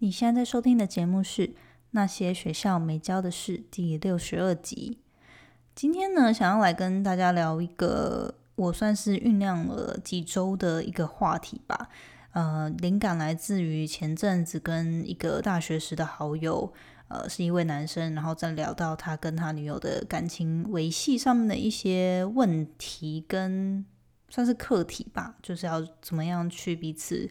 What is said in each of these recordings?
你现在在收听的节目是《那些学校没教的事》第六十二集。今天呢，想要来跟大家聊一个我算是酝酿了几周的一个话题吧。呃，灵感来自于前阵子跟一个大学时的好友，呃，是一位男生，然后再聊到他跟他女友的感情维系上面的一些问题，跟算是课题吧，就是要怎么样去彼此。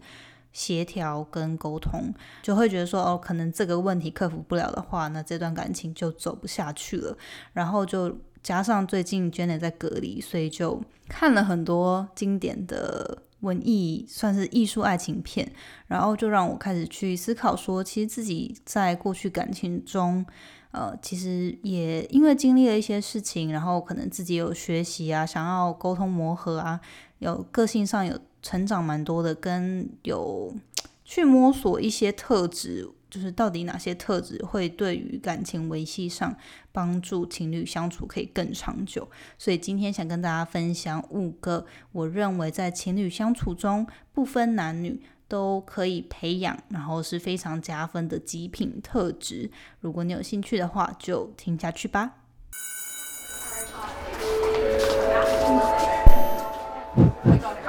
协调跟沟通，就会觉得说哦，可能这个问题克服不了的话，那这段感情就走不下去了。然后就加上最近 Jenny 在隔离，所以就看了很多经典的文艺，算是艺术爱情片。然后就让我开始去思考说，其实自己在过去感情中，呃，其实也因为经历了一些事情，然后可能自己有学习啊，想要沟通磨合啊，有个性上有。成长蛮多的，跟有 去摸索一些特质，就是到底哪些特质会对于感情维系上帮助情侣相处可以更长久。所以今天想跟大家分享五个我认为在情侣相处中不分男女都可以培养，然后是非常加分的极品特质。如果你有兴趣的话，就听下去吧。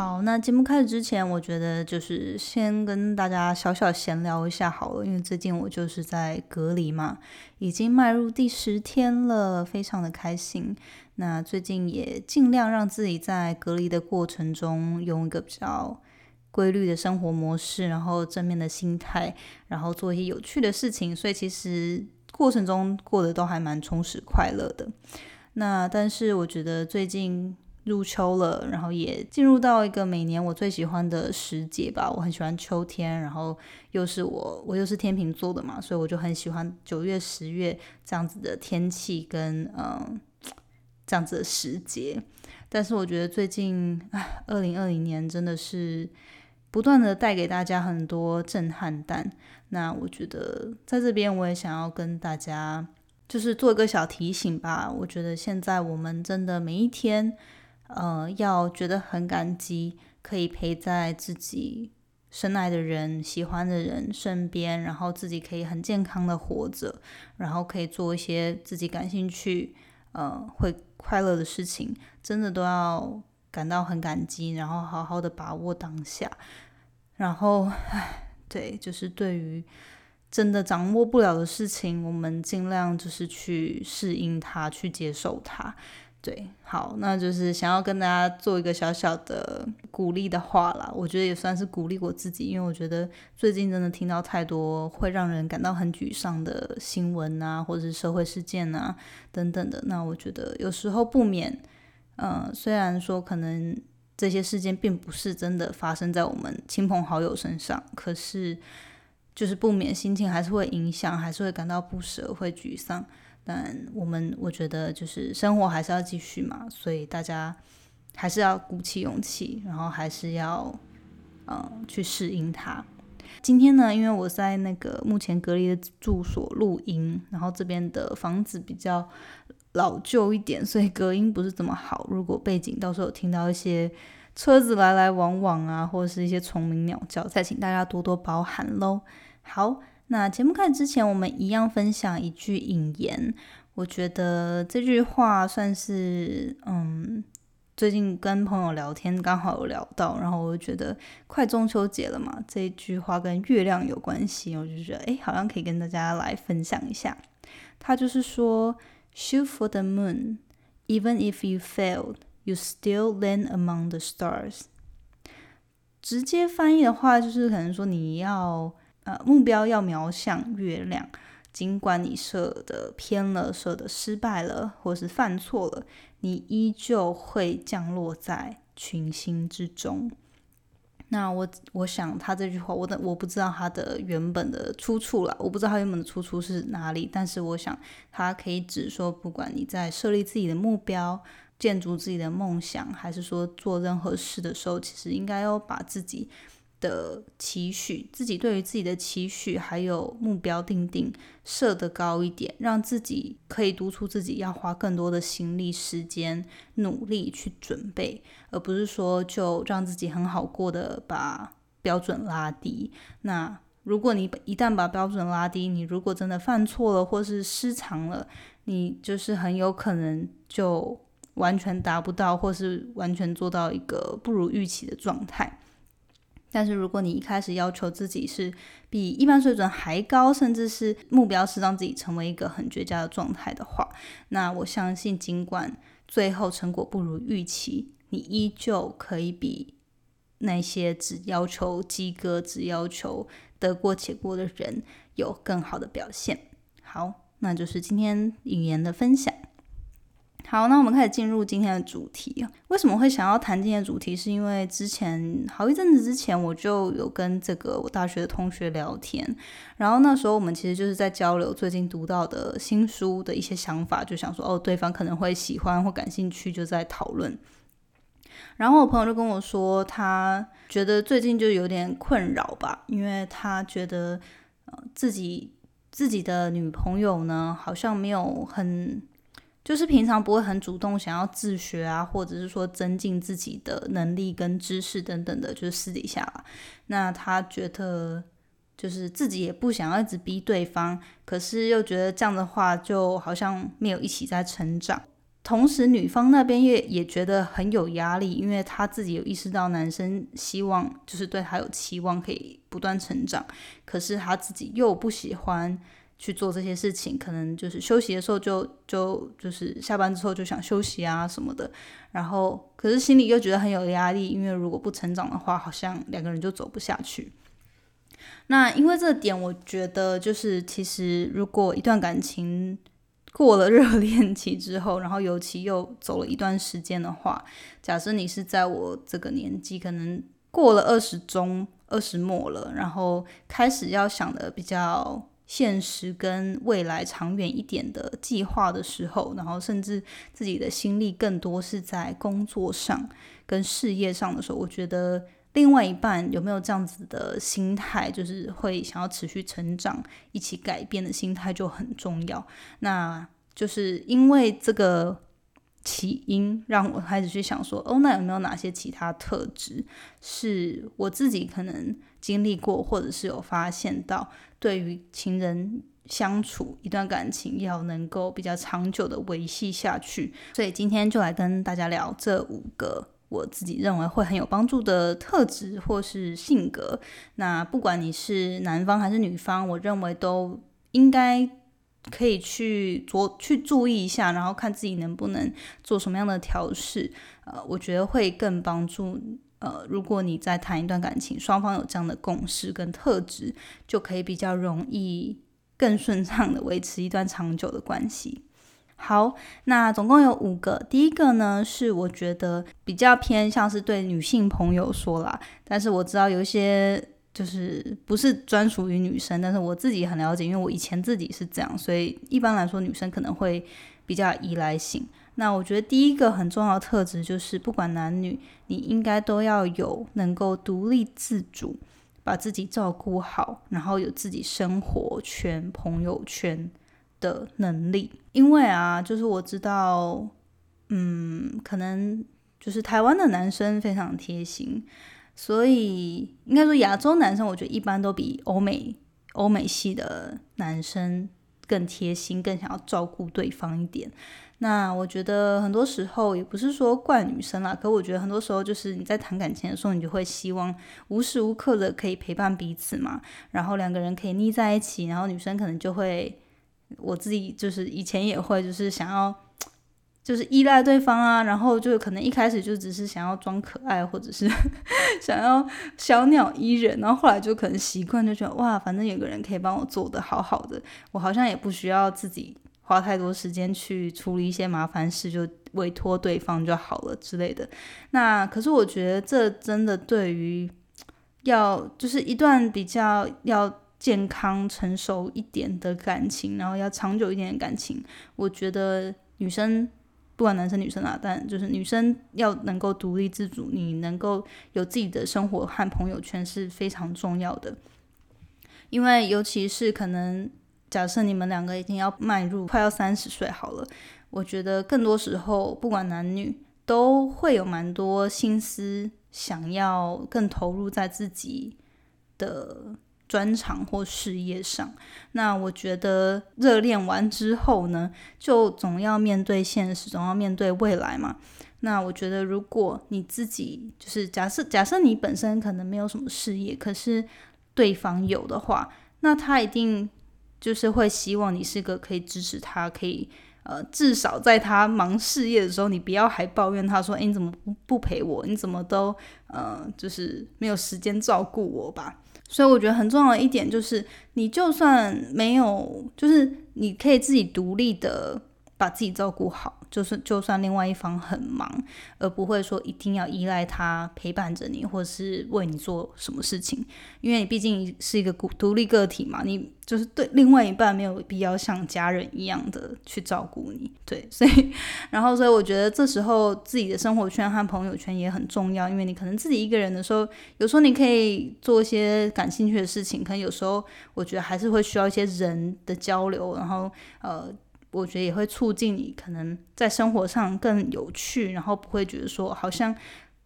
好，那节目开始之前，我觉得就是先跟大家小小闲聊一下好了，因为最近我就是在隔离嘛，已经迈入第十天了，非常的开心。那最近也尽量让自己在隔离的过程中，用一个比较规律的生活模式，然后正面的心态，然后做一些有趣的事情，所以其实过程中过得都还蛮充实快乐的。那但是我觉得最近入秋了，然后也进入到一个每年我最喜欢的时节吧，我很喜欢秋天，然后又是我我又是天秤座的嘛，所以我就很喜欢九月十月这样子的天气跟嗯。这样子的时节，但是我觉得最近，唉，二零二零年真的是不断的带给大家很多震撼弹。那我觉得在这边我也想要跟大家就是做一个小提醒吧。我觉得现在我们真的每一天，呃，要觉得很感激，可以陪在自己深爱的人、喜欢的人身边，然后自己可以很健康的活着，然后可以做一些自己感兴趣。呃，会快乐的事情，真的都要感到很感激，然后好好的把握当下。然后，唉，对，就是对于真的掌握不了的事情，我们尽量就是去适应它，去接受它。对，好，那就是想要跟大家做一个小小的鼓励的话啦。我觉得也算是鼓励我自己，因为我觉得最近真的听到太多会让人感到很沮丧的新闻啊，或者是社会事件啊等等的。那我觉得有时候不免，嗯，虽然说可能这些事件并不是真的发生在我们亲朋好友身上，可是就是不免心情还是会影响，还是会感到不舍，会沮丧。但我们我觉得就是生活还是要继续嘛，所以大家还是要鼓起勇气，然后还是要嗯去适应它。今天呢，因为我在那个目前隔离的住所录音，然后这边的房子比较老旧一点，所以隔音不是怎么好。如果背景到时候听到一些车子来来往往啊，或者是一些虫鸣鸟叫，再请大家多多包涵喽。好。那节目开始之前，我们一样分享一句引言。我觉得这句话算是，嗯，最近跟朋友聊天刚好有聊到，然后我就觉得快中秋节了嘛，这句话跟月亮有关系，我就觉得哎，好像可以跟大家来分享一下。他就是说，Shoot for the moon, even if you failed, you still land among the stars。直接翻译的话，就是可能说你要。呃，目标要瞄向月亮，尽管你射的偏了，射的失败了，或是犯错了，你依旧会降落在群星之中。那我我想他这句话，我的我不知道他的原本的出处了，我不知道他原本的出处是哪里，但是我想他可以指说，不管你在设立自己的目标、建筑自己的梦想，还是说做任何事的时候，其实应该要把自己。的期许，自己对于自己的期许还有目标定定设得高一点，让自己可以督促自己要花更多的心力、时间、努力去准备，而不是说就让自己很好过的把标准拉低。那如果你一旦把标准拉低，你如果真的犯错了或是失常了，你就是很有可能就完全达不到，或是完全做到一个不如预期的状态。但是如果你一开始要求自己是比一般水准还高，甚至是目标是让自己成为一个很绝佳的状态的话，那我相信，尽管最后成果不如预期，你依旧可以比那些只要求及格、只要求得过且过的人有更好的表现。好，那就是今天语言的分享。好，那我们开始进入今天的主题为什么会想要谈今天的主题？是因为之前好一阵子之前，我就有跟这个我大学的同学聊天，然后那时候我们其实就是在交流最近读到的新书的一些想法，就想说哦，对方可能会喜欢或感兴趣，就在讨论。然后我朋友就跟我说，他觉得最近就有点困扰吧，因为他觉得呃自己自己的女朋友呢，好像没有很。就是平常不会很主动想要自学啊，或者是说增进自己的能力跟知识等等的，就是私底下啦。那他觉得就是自己也不想要一直逼对方，可是又觉得这样的话就好像没有一起在成长。同时女方那边也也觉得很有压力，因为她自己有意识到男生希望就是对她有期望可以不断成长，可是她自己又不喜欢。去做这些事情，可能就是休息的时候就就就是下班之后就想休息啊什么的，然后可是心里又觉得很有压力，因为如果不成长的话，好像两个人就走不下去。那因为这点，我觉得就是其实如果一段感情过了热恋期之后，然后尤其又走了一段时间的话，假设你是在我这个年纪，可能过了二十中二十末了，然后开始要想的比较。现实跟未来长远一点的计划的时候，然后甚至自己的心力更多是在工作上跟事业上的时候，我觉得另外一半有没有这样子的心态，就是会想要持续成长、一起改变的心态就很重要。那就是因为这个起因，让我开始去想说，哦，那有没有哪些其他特质是我自己可能经历过，或者是有发现到？对于情人相处一段感情，要能够比较长久的维系下去，所以今天就来跟大家聊这五个我自己认为会很有帮助的特质或是性格。那不管你是男方还是女方，我认为都应该可以去着去注意一下，然后看自己能不能做什么样的调试。呃，我觉得会更帮助。呃，如果你在谈一段感情，双方有这样的共识跟特质，就可以比较容易、更顺畅的维持一段长久的关系。好，那总共有五个。第一个呢，是我觉得比较偏向是对女性朋友说啦，但是我知道有一些就是不是专属于女生，但是我自己很了解，因为我以前自己是这样，所以一般来说女生可能会比较依赖性。那我觉得第一个很重要的特质就是，不管男女，你应该都要有能够独立自主，把自己照顾好，然后有自己生活圈、朋友圈的能力。因为啊，就是我知道，嗯，可能就是台湾的男生非常贴心，所以应该说亚洲男生，我觉得一般都比欧美欧美系的男生更贴心，更想要照顾对方一点。那我觉得很多时候也不是说怪女生啦，可我觉得很多时候就是你在谈感情的时候，你就会希望无时无刻的可以陪伴彼此嘛，然后两个人可以腻在一起，然后女生可能就会，我自己就是以前也会就是想要，就是依赖对方啊，然后就可能一开始就只是想要装可爱，或者是 想要小鸟依人，然后后来就可能习惯就觉得哇，反正有个人可以帮我做的好好的，我好像也不需要自己。花太多时间去处理一些麻烦事，就委托对方就好了之类的。那可是我觉得这真的对于要就是一段比较要健康成熟一点的感情，然后要长久一点的感情，我觉得女生不管男生女生啊，但就是女生要能够独立自主，你能够有自己的生活和朋友圈是非常重要的。因为尤其是可能假设你们两个已经要迈入快要三十岁好了，我觉得更多时候不管男女都会有蛮多心思想要更投入在自己的。专长或事业上，那我觉得热恋完之后呢，就总要面对现实，总要面对未来嘛。那我觉得，如果你自己就是假设，假设你本身可能没有什么事业，可是对方有的话，那他一定就是会希望你是个可以支持他，可以呃，至少在他忙事业的时候，你不要还抱怨他说：“哎，你怎么不不陪我？你怎么都呃，就是没有时间照顾我吧？”所以我觉得很重要的一点就是，你就算没有，就是你可以自己独立的把自己照顾好。就是就算另外一方很忙，而不会说一定要依赖他陪伴着你，或是为你做什么事情，因为你毕竟是一个独独立个体嘛，你就是对另外一半没有必要像家人一样的去照顾你。对，所以然后所以我觉得这时候自己的生活圈和朋友圈也很重要，因为你可能自己一个人的时候，有时候你可以做一些感兴趣的事情，可能有时候我觉得还是会需要一些人的交流，然后呃。我觉得也会促进你可能在生活上更有趣，然后不会觉得说好像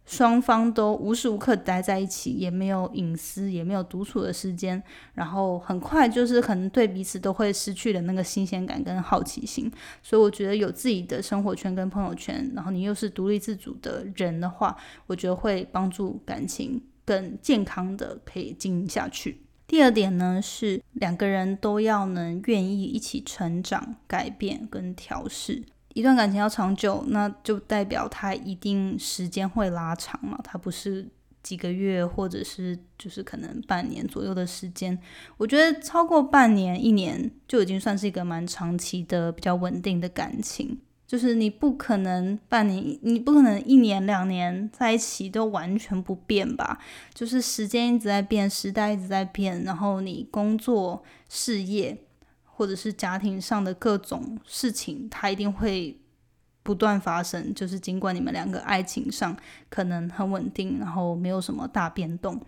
双方都无时无刻待在一起，也没有隐私，也没有独处的时间，然后很快就是可能对彼此都会失去了那个新鲜感跟好奇心。所以我觉得有自己的生活圈跟朋友圈，然后你又是独立自主的人的话，我觉得会帮助感情更健康的可以经营下去。第二点呢，是两个人都要能愿意一起成长、改变跟调试。一段感情要长久，那就代表它一定时间会拉长嘛，它不是几个月或者是就是可能半年左右的时间。我觉得超过半年、一年就已经算是一个蛮长期的、比较稳定的感情。就是你不可能半年，你不可能一年两年在一起都完全不变吧？就是时间一直在变，时代一直在变，然后你工作、事业或者是家庭上的各种事情，它一定会不断发生。就是尽管你们两个爱情上可能很稳定，然后没有什么大变动。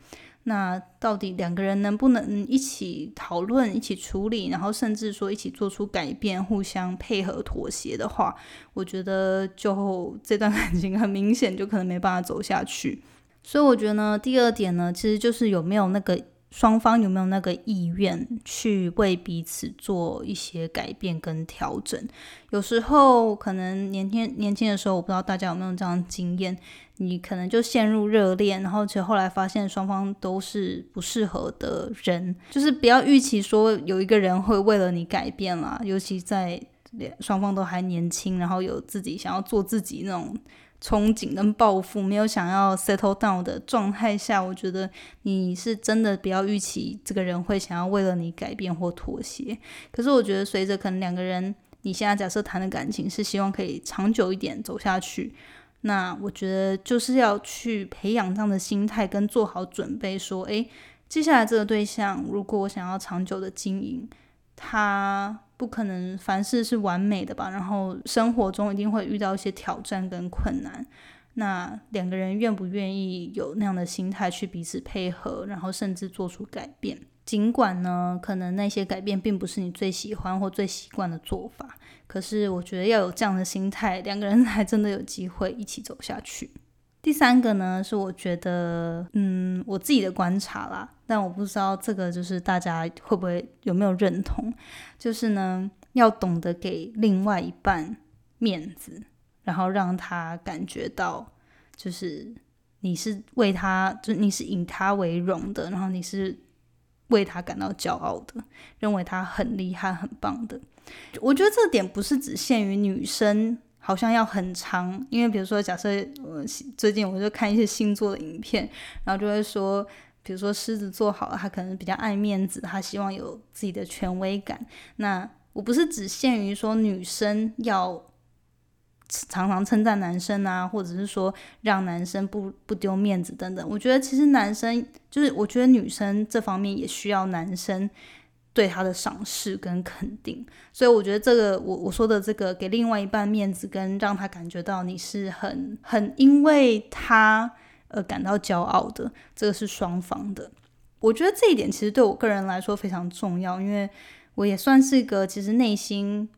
那到底两个人能不能一起讨论、一起处理，然后甚至说一起做出改变、互相配合、妥协的话，我觉得就 这段感情很明显就可能没办法走下去。所以我觉得呢，第二点呢，其实就是有没有那个双方有没有那个意愿去为彼此做一些改变跟调整。有时候可能年轻年轻的时候，我不知道大家有没有这样经验。你可能就陷入热恋，然后其实后来发现双方都是不适合的人，就是不要预期说有一个人会为了你改变啦。尤其在双方都还年轻，然后有自己想要做自己那种憧憬跟抱负，没有想要 settle down 的状态下，我觉得你是真的不要预期这个人会想要为了你改变或妥协。可是我觉得随着可能两个人，你现在假设谈的感情是希望可以长久一点走下去。那我觉得就是要去培养这样的心态，跟做好准备，说，诶，接下来这个对象，如果我想要长久的经营，他不可能凡事是完美的吧？然后生活中一定会遇到一些挑战跟困难。那两个人愿不愿意有那样的心态去彼此配合，然后甚至做出改变？尽管呢，可能那些改变并不是你最喜欢或最习惯的做法。可是我觉得要有这样的心态，两个人才真的有机会一起走下去。第三个呢，是我觉得，嗯，我自己的观察啦，但我不知道这个就是大家会不会有没有认同，就是呢，要懂得给另外一半面子，然后让他感觉到，就是你是为他，就你是以他为荣的，然后你是为他感到骄傲的，认为他很厉害、很棒的。我觉得这点不是只限于女生，好像要很长。因为比如说，假设我最近我就看一些星座的影片，然后就会说，比如说狮子座好了，他可能比较爱面子，他希望有自己的权威感。那我不是只限于说女生要常常称赞男生啊，或者是说让男生不不丢面子等等。我觉得其实男生就是，我觉得女生这方面也需要男生。对他的赏识跟肯定。所以我觉得这个我我说的这个给另外一半面子，跟让他感觉到你是很很因为他而感到骄傲的，这个是双方的。我觉得这一点其实对我个人来说非常重要，因为我也算是一个其实内心。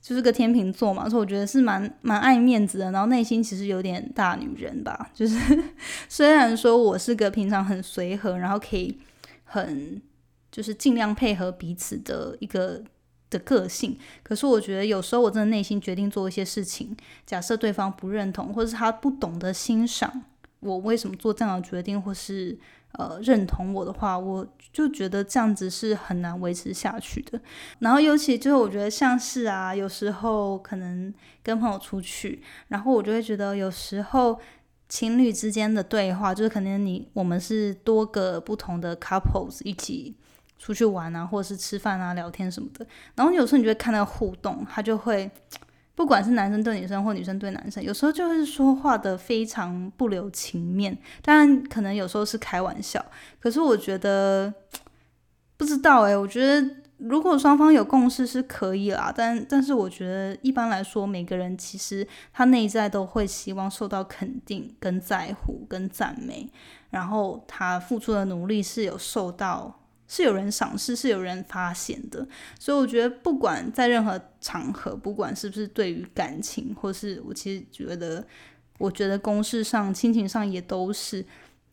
就是个天秤座嘛，所以我觉得是蛮蛮爱面子的，然后内心其实有点大女人吧。就是 虽然说我是个平常很随和，然后可以很就是尽量配合彼此的一个的个性，可是我觉得有时候我真的内心决定做一些事情，假设对方不认同，或者是他不懂得欣赏我为什么做这样的决定，或是。呃，认同我的话，我就觉得这样子是很难维持下去的。然后，尤其就是我觉得像是啊，有时候可能跟朋友出去，然后我就会觉得有时候情侣之间的对话，就是可能你我们是多个不同的 couples 一起出去玩啊，或者是吃饭啊、聊天什么的。然后有时候你就会看到互动，他就会。不管是男生对女生或女生对男生，有时候就是说话的非常不留情面。当然，可能有时候是开玩笑，可是我觉得不知道诶，我觉得如果双方有共识是可以啦，但但是我觉得一般来说，每个人其实他内在都会希望受到肯定、跟在乎、跟赞美，然后他付出的努力是有受到。是有人赏识，是有人发现的，所以我觉得不管在任何场合，不管是不是对于感情，或是我其实觉得，我觉得公事上、亲情上也都是，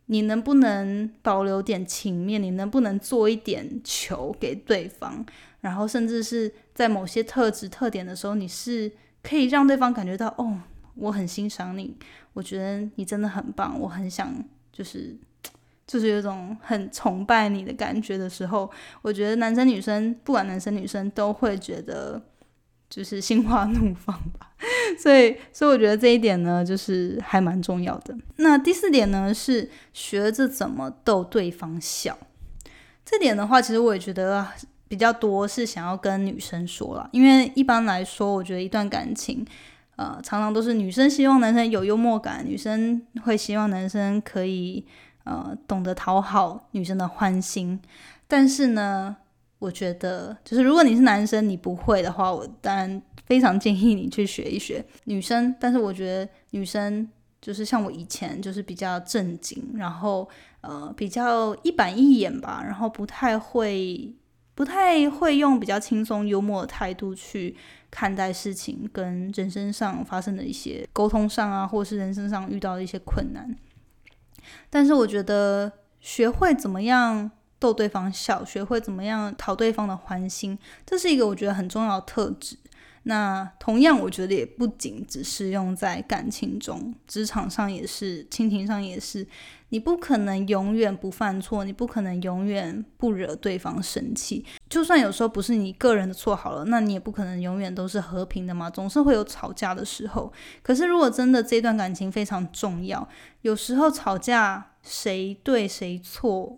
你能不能保留点情面，你能不能做一点球给对方，然后甚至是在某些特质特点的时候，你是可以让对方感觉到，哦，我很欣赏你，我觉得你真的很棒，我很想就是。就是有种很崇拜你的感觉的时候，我觉得男生女生不管男生女生都会觉得就是心花怒放吧。所以，所以我觉得这一点呢，就是还蛮重要的。那第四点呢，是学着怎么逗对方笑。这点的话，其实我也觉得比较多是想要跟女生说了，因为一般来说，我觉得一段感情，呃，常常都是女生希望男生有幽默感，女生会希望男生可以。呃，懂得讨好女生的欢心，但是呢，我觉得就是如果你是男生，你不会的话，我当然非常建议你去学一学女生。但是我觉得女生就是像我以前就是比较正经，然后呃比较一板一眼吧，然后不太会不太会用比较轻松幽默的态度去看待事情，跟人生上发生的一些沟通上啊，或是人生上遇到的一些困难。但是我觉得学会怎么样逗对方笑，学会怎么样讨对方的欢心，这是一个我觉得很重要的特质。那同样，我觉得也不仅只是用在感情中，职场上也是，亲情上也是。你不可能永远不犯错，你不可能永远不惹对方生气。就算有时候不是你个人的错好了，那你也不可能永远都是和平的嘛，总是会有吵架的时候。可是如果真的这段感情非常重要，有时候吵架谁对谁错，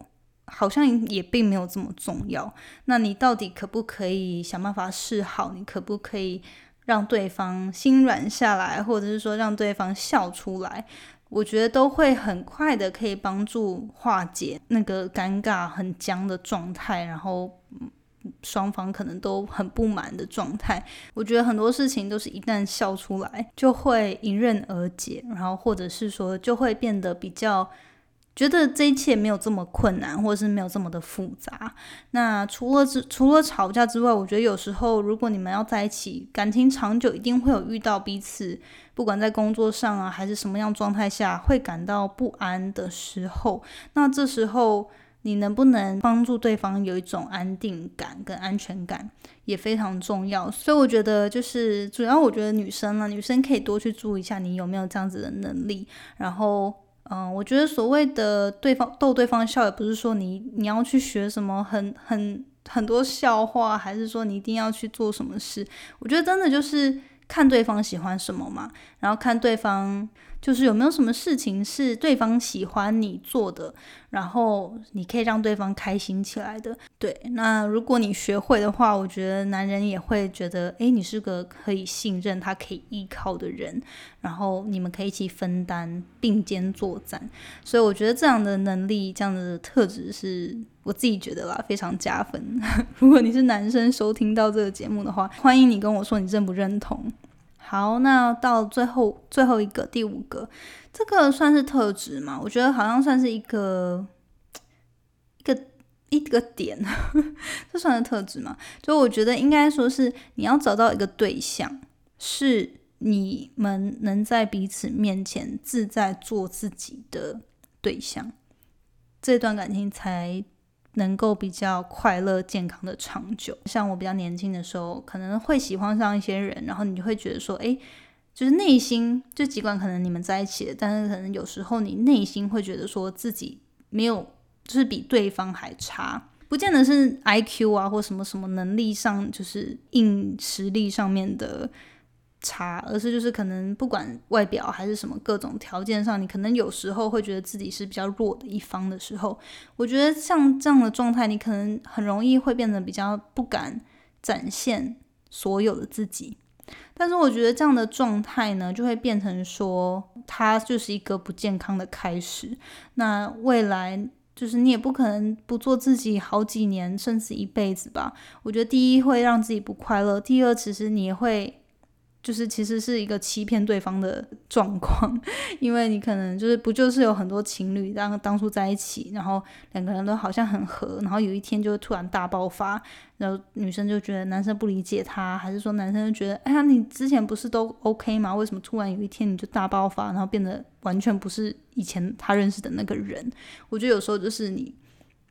好像也并没有这么重要。那你到底可不可以想办法示好？你可不可以让对方心软下来，或者是说让对方笑出来？我觉得都会很快的可以帮助化解那个尴尬、很僵的状态，然后双方可能都很不满的状态。我觉得很多事情都是一旦笑出来，就会迎刃而解，然后或者是说就会变得比较。觉得这一切没有这么困难，或者是没有这么的复杂。那除了之除了吵架之外，我觉得有时候如果你们要在一起，感情长久，一定会有遇到彼此，不管在工作上啊，还是什么样状态下，会感到不安的时候。那这时候你能不能帮助对方有一种安定感跟安全感，也非常重要。所以我觉得就是主要，我觉得女生呢，女生可以多去注意一下你有没有这样子的能力，然后。嗯，我觉得所谓的对方逗对方笑，也不是说你你要去学什么很很很多笑话，还是说你一定要去做什么事。我觉得真的就是看对方喜欢什么嘛，然后看对方就是有没有什么事情是对方喜欢你做的，然后你可以让对方开心起来的。对，那如果你学会的话，我觉得男人也会觉得，诶，你是个可以信任、他可以依靠的人，然后你们可以一起分担、并肩作战。所以我觉得这样的能力、这样的特质是我自己觉得啦，非常加分。如果你是男生收听到这个节目的话，欢迎你跟我说你认不认同。好，那到最后最后一个第五个，这个算是特质吗？我觉得好像算是一个一个一个点，这算是特质吗？就我觉得应该说是你要找到一个对象，是你们能在彼此面前自在做自己的对象，这段感情才。能够比较快乐、健康的长久。像我比较年轻的时候，可能会喜欢上一些人，然后你就会觉得说，哎，就是内心就尽管可能你们在一起，但是可能有时候你内心会觉得说自己没有，就是比对方还差，不见得是 I Q 啊或什么什么能力上，就是硬实力上面的。差，而是就是可能不管外表还是什么各种条件上，你可能有时候会觉得自己是比较弱的一方的时候，我觉得像这样的状态，你可能很容易会变得比较不敢展现所有的自己。但是我觉得这样的状态呢，就会变成说，它就是一个不健康的开始。那未来就是你也不可能不做自己好几年，甚至一辈子吧。我觉得第一会让自己不快乐，第二其实你也会。就是其实是一个欺骗对方的状况，因为你可能就是不就是有很多情侣当当初在一起，然后两个人都好像很合，然后有一天就突然大爆发，然后女生就觉得男生不理解她，还是说男生就觉得哎呀你之前不是都 OK 吗？为什么突然有一天你就大爆发，然后变得完全不是以前他认识的那个人？我觉得有时候就是你。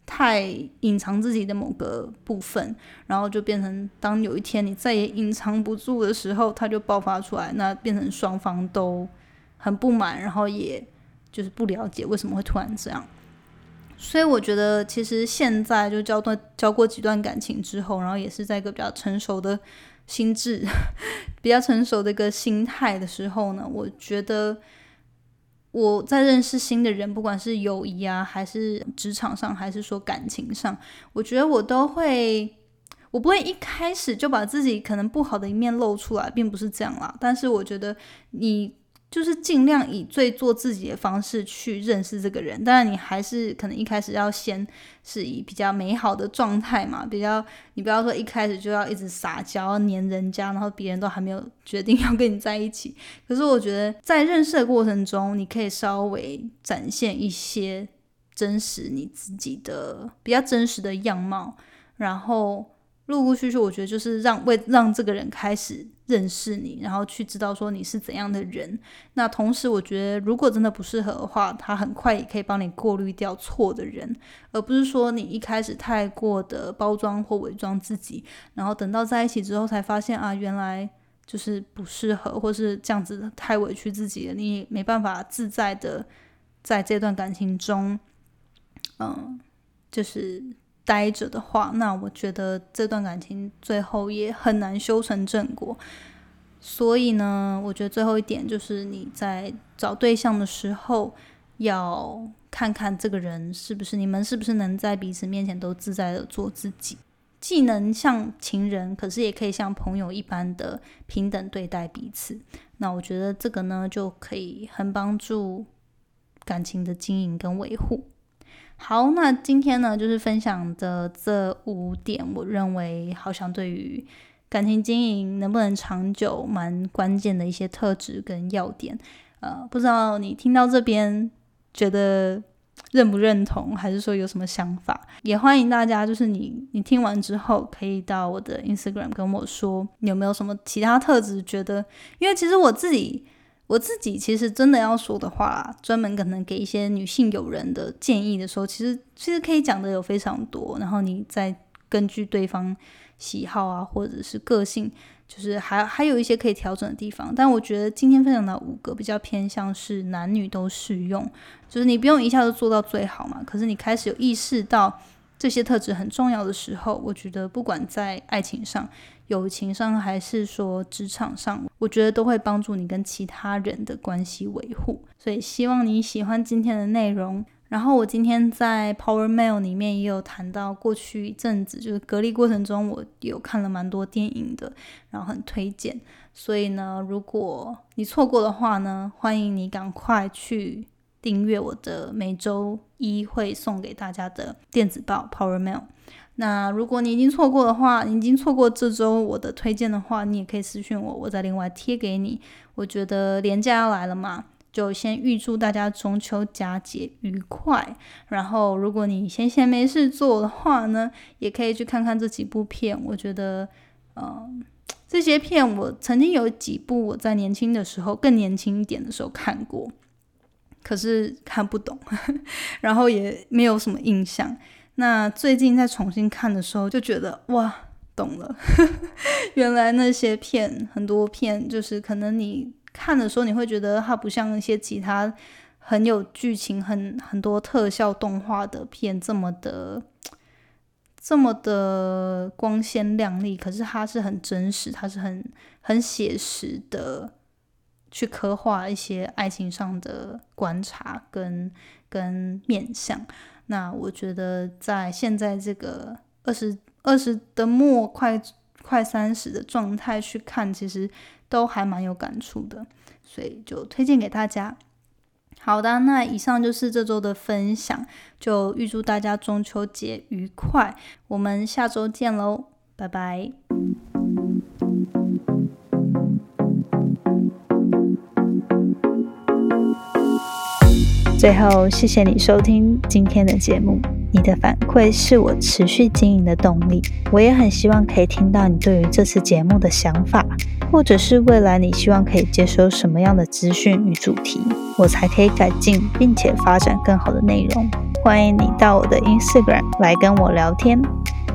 太隐藏自己的某个部分，然后就变成当有一天你再也隐藏不住的时候，它就爆发出来，那变成双方都很不满，然后也就是不了解为什么会突然这样。所以我觉得，其实现在就交段交过几段感情之后，然后也是在一个比较成熟的心智、比较成熟的一个心态的时候呢，我觉得。我在认识新的人，不管是友谊啊，还是职场上，还是说感情上，我觉得我都会，我不会一开始就把自己可能不好的一面露出来，并不是这样啦。但是我觉得你。就是尽量以最做自己的方式去认识这个人，当然你还是可能一开始要先是以比较美好的状态嘛，比较你不要说一开始就要一直撒娇黏人家，然后别人都还没有决定要跟你在一起。可是我觉得在认识的过程中，你可以稍微展现一些真实你自己的比较真实的样貌，然后。陆陆续续，我觉得就是让为让这个人开始认识你，然后去知道说你是怎样的人。那同时，我觉得如果真的不适合的话，他很快也可以帮你过滤掉错的人，而不是说你一开始太过的包装或伪装自己，然后等到在一起之后才发现啊，原来就是不适合，或是这样子太委屈自己了，你没办法自在的在这段感情中，嗯，就是。待着的话，那我觉得这段感情最后也很难修成正果。所以呢，我觉得最后一点就是你在找对象的时候，要看看这个人是不是你们是不是能在彼此面前都自在的做自己，既能像情人，可是也可以像朋友一般的平等对待彼此。那我觉得这个呢，就可以很帮助感情的经营跟维护。好，那今天呢，就是分享的这五点，我认为好像对于感情经营能不能长久，蛮关键的一些特质跟要点。呃，不知道你听到这边觉得认不认同，还是说有什么想法？也欢迎大家，就是你你听完之后，可以到我的 Instagram 跟我说，你有没有什么其他特质？觉得，因为其实我自己。我自己其实真的要说的话，专门可能给一些女性友人的建议的时候，其实其实可以讲的有非常多。然后你再根据对方喜好啊，或者是个性，就是还还有一些可以调整的地方。但我觉得今天分享的五个比较偏向是男女都适用，就是你不用一下子做到最好嘛，可是你开始有意识到这些特质很重要的时候，我觉得不管在爱情上、友情上，还是说职场上，我觉得都会帮助你跟其他人的关系维护。所以希望你喜欢今天的内容。然后我今天在 Power Mail 里面也有谈到，过去一阵子就是隔离过程中，我有看了蛮多电影的，然后很推荐。所以呢，如果你错过的话呢，欢迎你赶快去。订阅我的每周一会送给大家的电子报 Power Mail。那如果你已经错过的话，你已经错过这周我的推荐的话，你也可以私信我，我再另外贴给你。我觉得年假要来了嘛，就先预祝大家中秋佳节愉快。然后，如果你闲闲没事做的话呢，也可以去看看这几部片。我觉得，嗯，这些片我曾经有几部我在年轻的时候，更年轻一点的时候看过。可是看不懂，然后也没有什么印象。那最近在重新看的时候，就觉得哇，懂了。原来那些片，很多片，就是可能你看的时候，你会觉得它不像一些其他很有剧情、很很多特效动画的片这么的这么的光鲜亮丽。可是它是很真实，它是很很写实的。去刻画一些爱情上的观察跟跟面相，那我觉得在现在这个二十二十的末快快三十的状态去看，其实都还蛮有感触的，所以就推荐给大家。好的，那以上就是这周的分享，就预祝大家中秋节愉快，我们下周见喽，拜拜。最后，谢谢你收听今天的节目。你的反馈是我持续经营的动力。我也很希望可以听到你对于这次节目的想法，或者是未来你希望可以接收什么样的资讯与主题，我才可以改进并且发展更好的内容。欢迎你到我的 Instagram 来跟我聊天。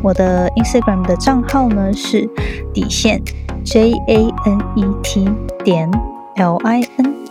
我的 Instagram 的账号呢是底线 J A N E T 点 L I N。